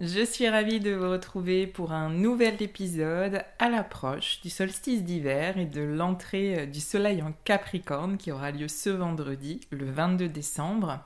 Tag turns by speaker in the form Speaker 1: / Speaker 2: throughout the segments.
Speaker 1: Je suis ravie de vous retrouver pour un nouvel épisode à l'approche du solstice d'hiver et de l'entrée euh, du soleil en Capricorne qui aura lieu ce vendredi, le 22 décembre.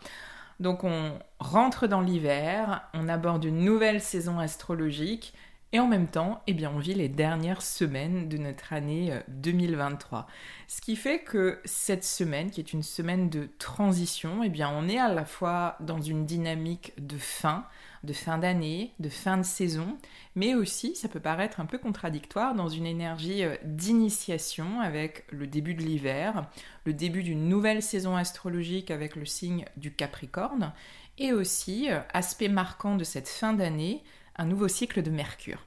Speaker 1: Donc on rentre dans l'hiver, on aborde une nouvelle saison astrologique et en même temps, eh on vit les dernières semaines de notre année 2023. Euh, Ce qui fait que cette semaine, qui est une semaine de transition, eh on est à la fois dans une dynamique de fin, de fin d'année, de fin de saison, mais aussi, ça peut paraître un peu contradictoire, dans une énergie euh, d'initiation avec le début de l'hiver, le début d'une nouvelle saison astrologique avec le signe du Capricorne, et aussi, euh, aspect marquant de cette fin d'année, un nouveau cycle de Mercure.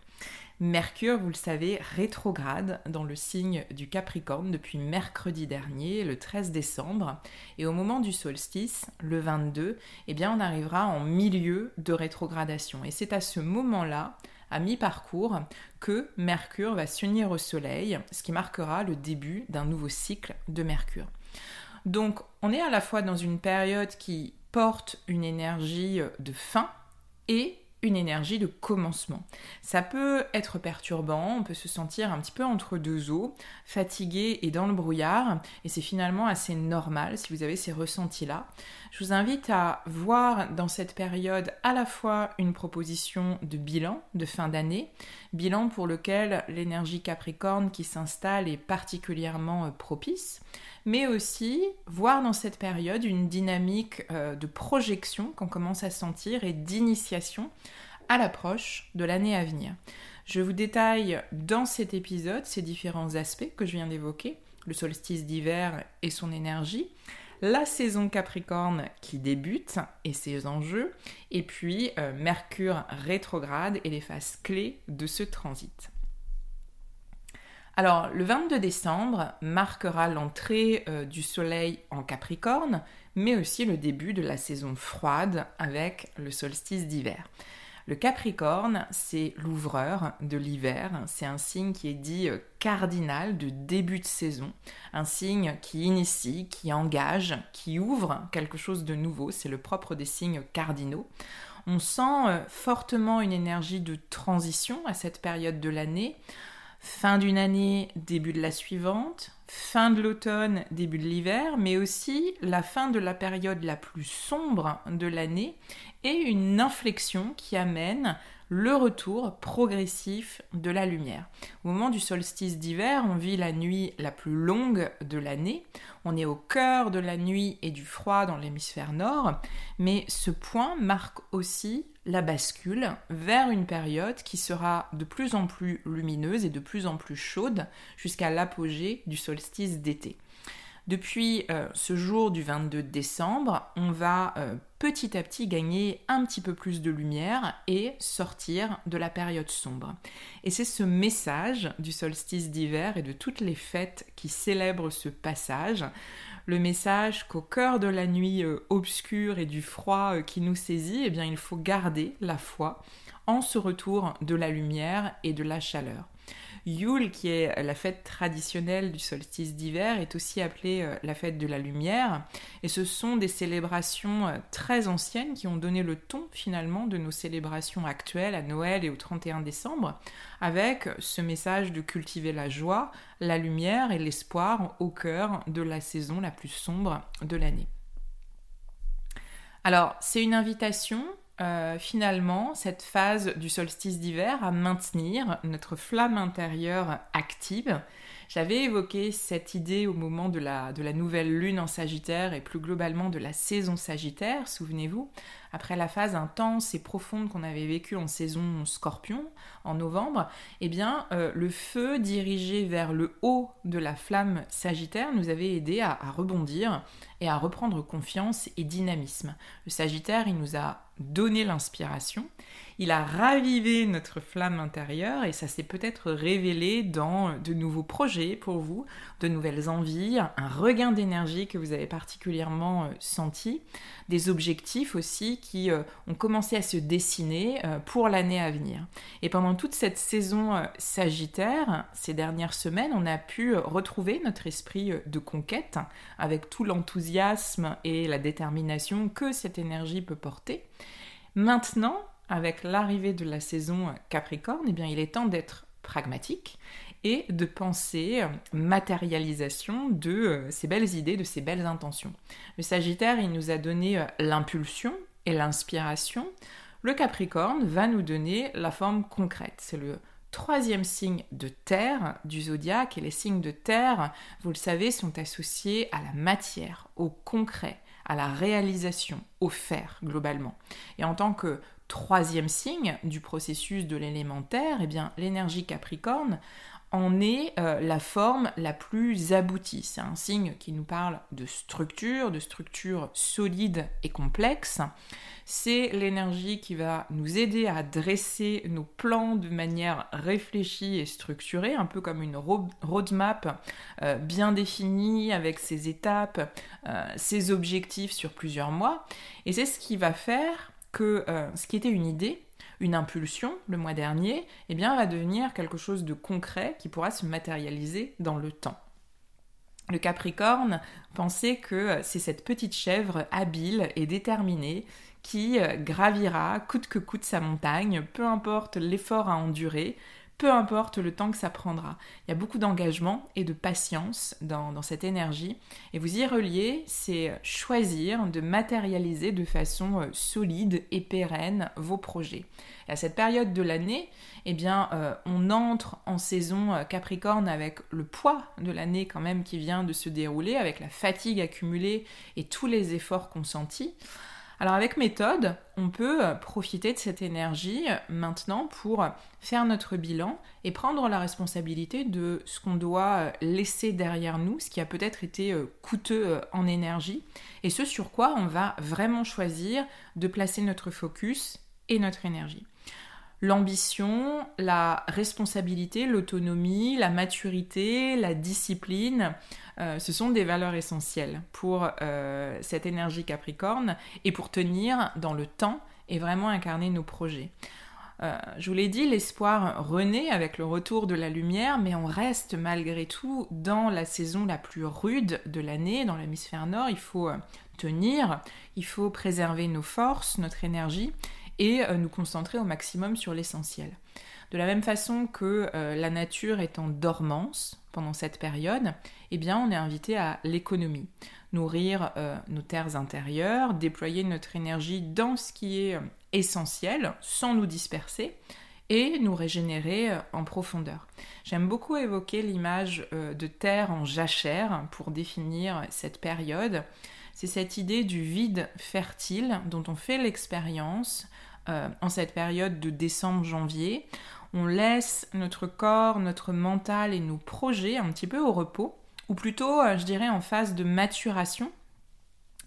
Speaker 1: Mercure, vous le savez, rétrograde dans le signe du Capricorne depuis mercredi dernier, le 13 décembre. Et au moment du solstice, le 22, eh bien, on arrivera en milieu de rétrogradation. Et c'est à ce moment-là, à mi-parcours, que Mercure va s'unir au Soleil, ce qui marquera le début d'un nouveau cycle de Mercure. Donc, on est à la fois dans une période qui porte une énergie de fin et énergie de commencement. Ça peut être perturbant, on peut se sentir un petit peu entre deux eaux, fatigué et dans le brouillard, et c'est finalement assez normal si vous avez ces ressentis-là. Je vous invite à voir dans cette période à la fois une proposition de bilan de fin d'année, bilan pour lequel l'énergie Capricorne qui s'installe est particulièrement propice, mais aussi voir dans cette période une dynamique euh, de projection qu'on commence à sentir et d'initiation à l'approche de l'année à venir. Je vous détaille dans cet épisode ces différents aspects que je viens d'évoquer, le solstice d'hiver et son énergie, la saison Capricorne qui débute et ses enjeux, et puis euh, Mercure rétrograde et les phases clés de ce transit. Alors, le 22 décembre marquera l'entrée euh, du Soleil en Capricorne, mais aussi le début de la saison froide avec le solstice d'hiver. Le Capricorne, c'est l'ouvreur de l'hiver, c'est un signe qui est dit euh, cardinal de début de saison, un signe qui initie, qui engage, qui ouvre quelque chose de nouveau, c'est le propre des signes cardinaux. On sent euh, fortement une énergie de transition à cette période de l'année fin d'une année, début de la suivante, fin de l'automne, début de l'hiver, mais aussi la fin de la période la plus sombre de l'année et une inflexion qui amène le retour progressif de la lumière. Au moment du solstice d'hiver, on vit la nuit la plus longue de l'année, on est au cœur de la nuit et du froid dans l'hémisphère nord, mais ce point marque aussi la bascule vers une période qui sera de plus en plus lumineuse et de plus en plus chaude jusqu'à l'apogée du solstice d'été. Depuis euh, ce jour du 22 décembre, on va euh, petit à petit gagner un petit peu plus de lumière et sortir de la période sombre. Et c'est ce message du solstice d'hiver et de toutes les fêtes qui célèbrent ce passage, le message qu'au cœur de la nuit euh, obscure et du froid qui nous saisit, eh bien il faut garder la foi en ce retour de la lumière et de la chaleur. Yule, qui est la fête traditionnelle du solstice d'hiver, est aussi appelée euh, la fête de la lumière. Et ce sont des célébrations euh, très anciennes qui ont donné le ton finalement de nos célébrations actuelles à Noël et au 31 décembre, avec ce message de cultiver la joie, la lumière et l'espoir au cœur de la saison la plus sombre de l'année. Alors, c'est une invitation euh, finalement cette phase du solstice d'hiver à maintenir notre flamme intérieure active. J'avais évoqué cette idée au moment de la, de la nouvelle lune en Sagittaire et plus globalement de la saison Sagittaire, souvenez-vous, après la phase intense et profonde qu'on avait vécue en saison Scorpion en novembre, eh bien euh, le feu dirigé vers le haut de la flamme Sagittaire nous avait aidé à, rebondir et à reprendre confiance et dynamisme. Le Sagittaire, il nous a donné l'inspiration, il a ravivé notre flamme intérieure et ça s'est peut-être révélé dans de nouveaux projets pour vous, de nouvelles envies, un regain d'énergie que vous avez particulièrement euh, senti, des objectifs aussi qui euh, ont commencé à se dessiner euh, pour l'année à venir. Et pendant toute cette saison sagittaire, ces dernières semaines, on a pu retrouver notre esprit de conquête avec tout l'enthousiasme et la détermination que cette énergie peut porter. Maintenant, avec l'arrivée de la saison Capricorne, eh bien, il est temps d'être pragmatique et de penser matérialisation de euh, ces belles idées, de ces belles intentions. Le Sagittaire, il nous a donné euh, l'impulsion et l'inspiration. Le Capricorne va nous donner la forme concrète. C'est le troisième signe de terre du zodiaque et les signes de terre, vous le savez, sont associés à la matière, au concret, à la réalisation, au faire globalement. Et en tant que troisième signe du processus de l'élémentaire, eh bien l'énergie Capricorne en est euh, la forme la plus aboutie. C'est un signe qui nous parle de structure, de structure solide et complexe. C'est l'énergie qui va nous aider à dresser nos plans de manière réfléchie et structurée, un peu comme une roadmap euh, bien définie avec ses étapes, euh, ses objectifs sur plusieurs mois. Et c'est ce qui va faire que euh, ce qui était une idée, une impulsion le mois dernier, eh bien, va devenir quelque chose de concret qui pourra se matérialiser dans le temps. Le Capricorne pensait que euh, c'est cette petite chèvre habile et déterminée qui euh, gravira coûte que coûte sa montagne, peu importe l'effort à endurer, peu importe le temps que ça prendra. Il y a beaucoup d'engagement et de patience dans, cette énergie. Et vous y reliez, c'est choisir de matérialiser de façon euh, solide et pérenne vos projets. Et à cette période de l'année, eh bien, euh, on entre en saison euh, Capricorne avec le poids de l'année quand même qui vient de se dérouler, avec la fatigue accumulée et tous les efforts consentis. Alors avec méthode, on peut euh, profiter de cette énergie euh, maintenant pour faire notre bilan et prendre la responsabilité de ce qu'on doit euh, laisser derrière nous, ce qui a peut-être été coûteux en énergie, et ce sur quoi on va vraiment choisir de placer notre focus et notre énergie l'ambition, la responsabilité, l'autonomie, la maturité, la discipline, euh, ce sont des valeurs essentielles pour euh, cette énergie capricorne et pour tenir dans le temps et vraiment incarner nos projets. Euh, je vous l'ai dit, l'espoir renaît avec le retour de la lumière, mais on reste malgré tout dans la saison la plus rude de l'année, dans l'hémisphère nord. Il faut tenir, il faut préserver nos forces, notre énergie, et euh, nous concentrer au maximum sur l'essentiel. De la même façon que euh, la nature est en dormance pendant cette période, eh bien on est invité à l'économie, nourrir euh, nos terres intérieures, déployer notre énergie dans ce qui est essentiel sans nous disperser et nous régénérer en profondeur. J'aime beaucoup évoquer l'image de terre en jachère pour définir cette période. C'est cette idée du vide fertile dont on fait l'expérience euh, en cette période de décembre-janvier. On laisse notre corps, notre mental et nos projets un petit peu au repos, ou plutôt, euh, je dirais, en phase de maturation.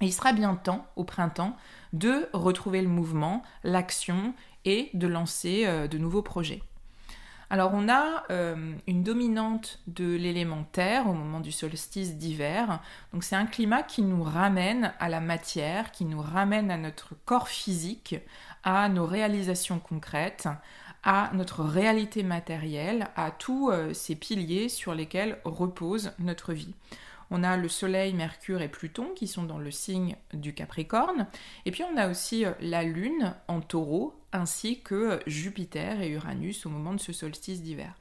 Speaker 1: Et il sera bien temps, au printemps, de retrouver le mouvement, l'action de lancer euh, de nouveaux projets. Alors on a une dominante de l'élémentaire au moment du solstice d'hiver. Donc c'est un climat qui nous ramène à la matière, qui nous ramène à notre corps physique, à nos réalisations concrètes, à notre réalité matérielle, à tous euh, ces piliers sur lesquels repose notre vie. On a le Soleil, Mercure et Pluton qui sont dans le signe du Capricorne. Et puis on a aussi euh, la Lune en taureau, ainsi que Jupiter et Uranus au moment de ce solstice d'hiver.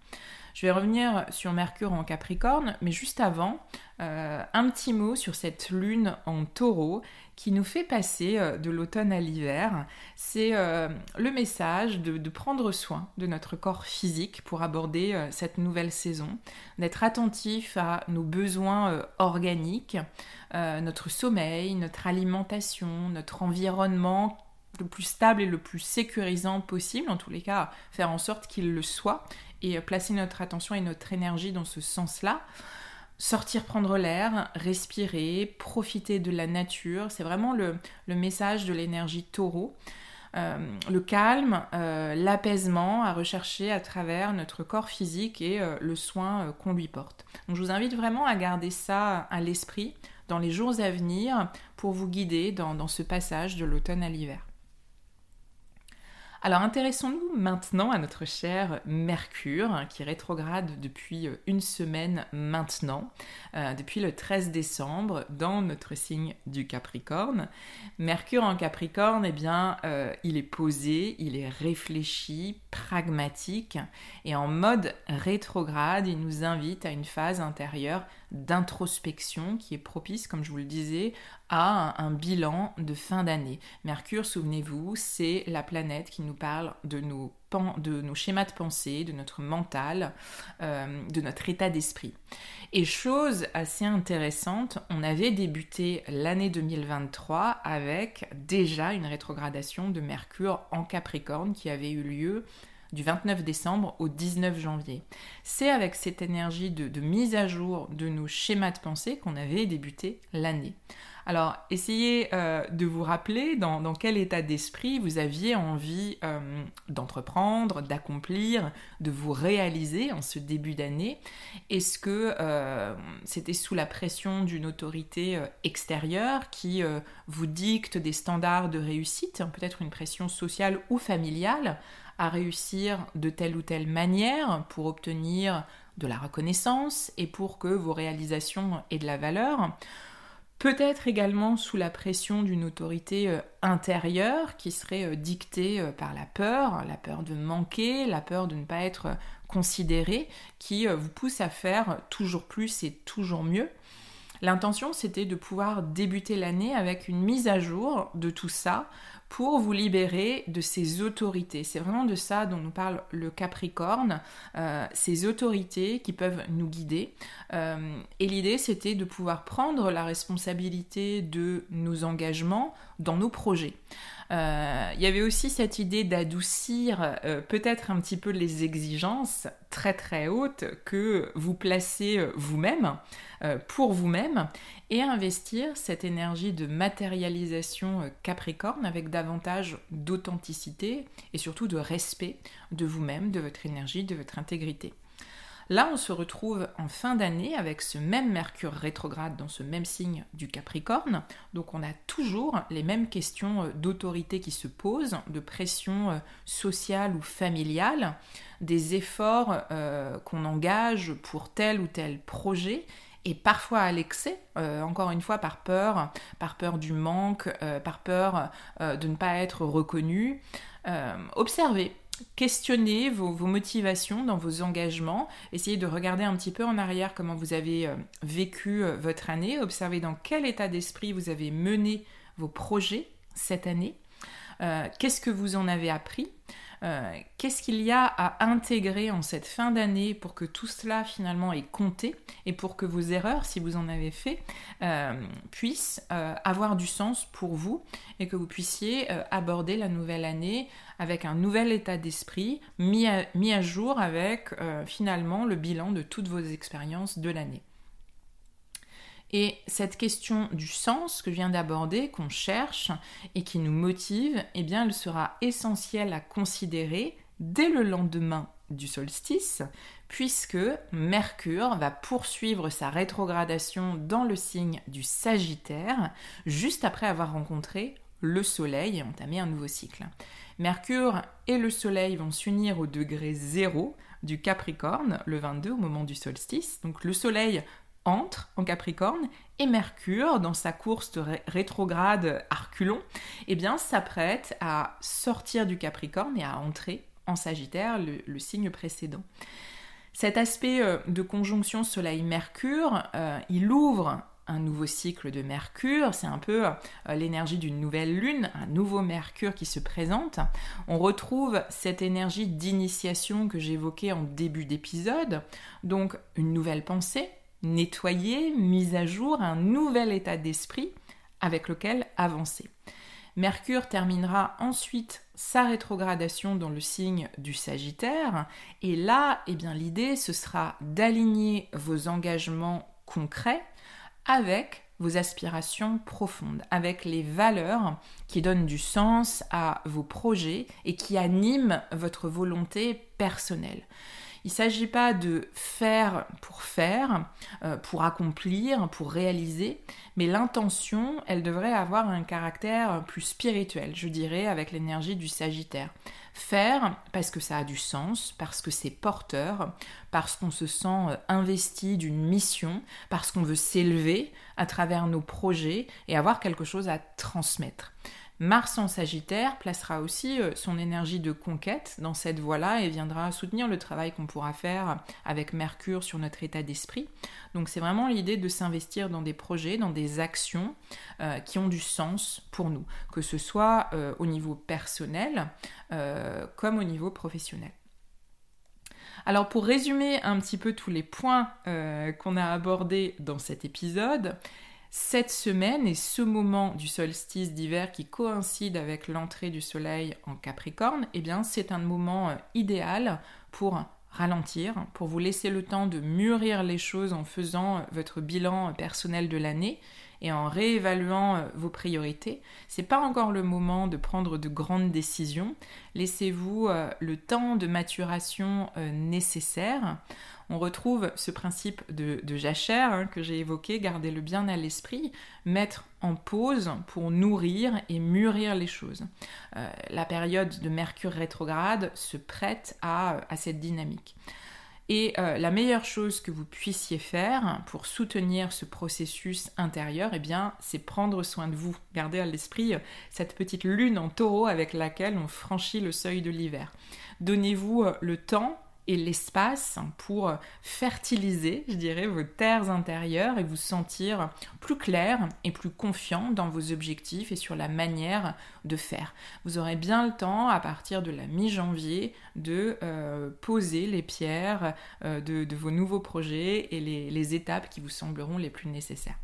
Speaker 1: Je vais revenir sur Mercure en Capricorne, mais juste avant, euh, un petit mot sur cette lune en taureau qui nous fait passer euh, de l'automne à l'hiver. C'est euh, le message de, prendre soin de notre corps physique pour aborder cette nouvelle saison, d'être attentif à nos besoins organiques, notre sommeil, notre alimentation, notre environnement le plus stable et le plus sécurisant possible, en tous les cas faire en sorte qu'il le soit, et placer notre attention et notre énergie dans ce sens-là. Sortir prendre l'air, respirer, profiter de la nature, c'est vraiment le, message de l'énergie taureau. Euh, le calme, euh, l'apaisement à rechercher à travers notre corps physique et euh, le soin qu'on lui porte. Donc je vous invite vraiment à garder ça à l'esprit dans les jours à venir pour vous guider dans ce passage de l'automne à l'hiver. Alors intéressons-nous maintenant à notre cher Mercure, hein, qui rétrograde depuis euh, une semaine maintenant, euh, depuis le 13 décembre, dans notre signe du Capricorne. Mercure en Capricorne, eh bien, euh, il est posé, il est réfléchi, pragmatique, et en mode rétrograde, il nous invite à une phase intérieure d'introspection qui est propice, comme je vous le disais, à un, bilan de fin d'année. Mercure, souvenez-vous, c'est la planète qui nous parle de nos, de nos schémas de pensée, de notre mental, euh, de notre état d'esprit. Et chose assez intéressante, on avait débuté l'année 2023 avec déjà une rétrogradation de Mercure en Capricorne qui avait eu lieu du 29 décembre au 19 janvier. C'est avec cette énergie de, mise à jour de nos schémas de pensée qu'on avait débuté l'année. Alors, essayez euh, de vous rappeler dans, quel état d'esprit vous aviez envie euh, d'entreprendre, d'accomplir, de vous réaliser en ce début d'année. Est-ce que euh, c'était sous la pression d'une autorité extérieure qui vous dicte des standards de réussite, peut-être une pression sociale ou familiale à réussir de telle ou telle manière pour obtenir de la reconnaissance et pour que vos réalisations aient de la valeur. Peut-être également sous la pression d'une autorité euh, intérieure qui serait euh, dictée euh, par la peur, la peur de manquer, la peur de ne pas être considéré, qui vous pousse à faire toujours plus et toujours mieux. L'intention, c'était de pouvoir débuter l'année avec une mise à jour de tout ça pour vous libérer de ces autorités. C'est vraiment de ça dont nous parle le Capricorne, euh, ces autorités qui peuvent nous guider. Euh, et l'idée, c'était de pouvoir prendre la responsabilité de nos engagements dans nos projets. Euh, il y avait aussi cette idée d'adoucir euh, peut-être un petit peu les exigences très très hautes que vous placez euh, vous-même pour vous-même et investir cette énergie de matérialisation capricorne avec davantage d'authenticité et surtout de respect de vous-même, de votre énergie, de votre intégrité. Là, on se retrouve en fin d'année avec ce même Mercure rétrograde dans ce même signe du Capricorne. Donc on a toujours les mêmes questions euh, d'autorité qui se posent, de pression euh, sociale ou familiale, des efforts euh, qu'on engage pour tel ou tel projet et parfois à l'excès, encore une fois par peur, par peur du manque, par peur de ne pas être reconnu. observez Questionnez vos, motivations dans vos engagements, essayez de regarder un petit peu en arrière comment vous avez euh, vécu euh, votre année, observez dans quel état d'esprit vous avez mené vos projets cette année, euh, qu'est-ce que vous en avez appris, euh, qu'est-ce qu'il y a à intégrer en cette fin d'année pour que tout cela finalement ait compté et pour que vos erreurs, si vous en avez fait, euh, puissent euh, avoir du sens pour vous et que vous puissiez aborder la nouvelle année avec un nouvel état d'esprit mis à jour avec finalement le bilan de toutes vos expériences de l'année. Et cette question du sens que je viens d'aborder, qu'on cherche et qui nous motive, eh bien, elle sera essentielle à considérer dès le lendemain du solstice, puisque Mercure va poursuivre sa rétrogradation dans le signe du Sagittaire, juste après avoir rencontré le Soleil et entamer un nouveau cycle. Mercure et le Soleil vont s'unir au degré 0 du Capricorne le 22 au moment du solstice. Donc le Soleil entre en Capricorne et Mercure, dans sa course rétrograde Arculon, eh bien s'apprête à sortir du Capricorne et à entrer en Sagittaire, le, signe précédent. Cet aspect euh, de conjonction Soleil-Mercure, euh, il ouvre un nouveau cycle de Mercure, c'est un peu euh, l'énergie d'une nouvelle lune, un nouveau Mercure qui se présente. On retrouve cette énergie d'initiation que j'évoquais en début d'épisode, donc une nouvelle pensée, nettoyée, mise à jour, un nouvel état d'esprit avec lequel avancer. Mercure terminera ensuite sa rétrogradation dans le signe du Sagittaire et là, eh bien l'idée ce sera d'aligner vos engagements concrets avec vos aspirations profondes, avec les valeurs qui donnent du sens à vos projets et qui animent votre volonté personnelle. Il ne s'agit pas de faire pour faire, euh, pour accomplir, pour réaliser, mais l'intention, elle devrait avoir un caractère plus spirituel, je dirais, avec l'énergie du Sagittaire. Faire parce que ça a du sens, parce que c'est porteur, parce qu'on se sent euh, investi d'une mission, parce qu'on veut s'élever à travers nos projets et avoir quelque chose à transmettre. Mars en Sagittaire placera aussi euh, son énergie de conquête dans cette voie-là et viendra soutenir le travail qu'on pourra faire avec Mercure sur notre état d'esprit. Donc c'est vraiment l'idée de s'investir dans des projets, dans des actions euh, qui ont du sens pour nous, que ce soit euh, au niveau personnel comme au niveau professionnel. Alors pour résumer un petit peu tous les points qu'on a abordés dans cet épisode, cette semaine et ce moment du solstice d'hiver qui coïncide avec l'entrée du soleil en Capricorne, eh bien c'est un moment euh, idéal pour ralentir, pour vous laisser le temps de mûrir les choses en faisant euh, votre bilan personnel de l'année et en réévaluant euh, vos priorités. C'est pas encore le moment de prendre de grandes décisions. Laissez-vous le temps de maturation nécessaire on retrouve ce principe de, jachère hein, que j'ai évoqué, garder le bien à l'esprit, mettre en pause pour nourrir et mûrir les choses. Euh, la période de Mercure rétrograde se prête à, cette dynamique. Et euh, la meilleure chose que vous puissiez faire pour soutenir ce processus intérieur, eh bien, c'est prendre soin de vous. Gardez à l'esprit euh, cette petite lune en taureau avec laquelle on franchit le seuil de l'hiver. Donnez-vous le temps et l'espace pour fertiliser, je dirais, vos terres intérieures et vous sentir plus clair et plus confiant dans vos objectifs et sur la manière de faire. Vous aurez bien le temps, à partir de la mi-janvier, de euh, poser les pierres euh, de, vos nouveaux projets et les étapes qui vous sembleront les plus nécessaires.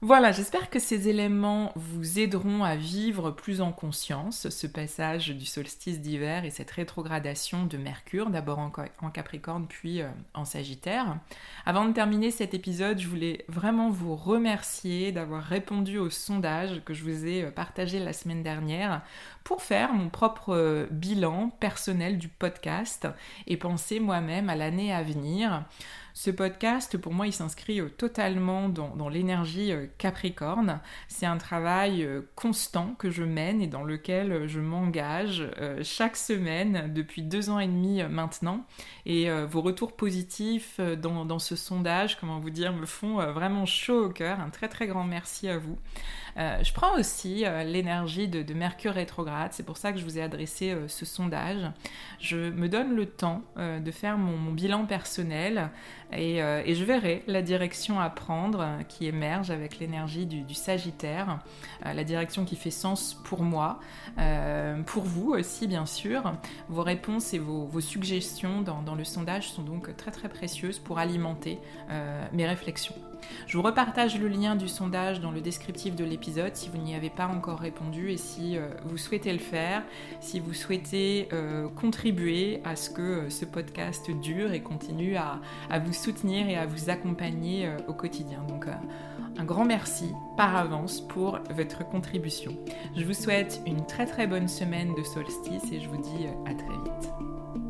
Speaker 1: Voilà, j'espère que ces éléments vous aideront à vivre plus en conscience ce passage du solstice d'hiver et cette rétrogradation de Mercure, d'abord en, Capricorne puis euh, en Sagittaire. Avant de terminer cet épisode, je voulais vraiment vous remercier d'avoir répondu au sondage que je vous ai euh, partagé la semaine dernière pour faire mon propre euh, bilan personnel du podcast et penser moi-même à l'année à venir. Ce podcast, pour moi, il s'inscrit euh, totalement dans, l'énergie euh, Capricorne. C'est un travail euh, constant que je mène et dans lequel je m'engage chaque semaine depuis deux ans et demi maintenant. Et vos retours positifs dans, ce sondage, comment vous dire, me font vraiment chaud au cœur. Un très très grand merci à vous. je prends aussi l'énergie de, Mercure rétrograde, c'est pour ça que je vous ai adressé ce sondage. Je me donne le temps de faire mon bilan personnel, euh, et, je verrai la direction à prendre euh, qui émerge avec l'énergie du, Sagittaire, euh, la direction qui fait sens pour moi, pour vous aussi bien sûr. Vos réponses et vos, suggestions dans, le sondage sont donc très très précieuses pour alimenter mes réflexions. Je vous repartage le lien du sondage dans le descriptif de l'épisode si vous n'y avez pas encore répondu et si euh, vous souhaitez le faire, si vous souhaitez euh, contribuer à ce que euh, ce podcast dure et continue à, vous soutenir et à vous accompagner au quotidien. Donc un grand merci par avance pour votre contribution. Je vous souhaite une très très bonne semaine de solstice et je vous dis à très vite.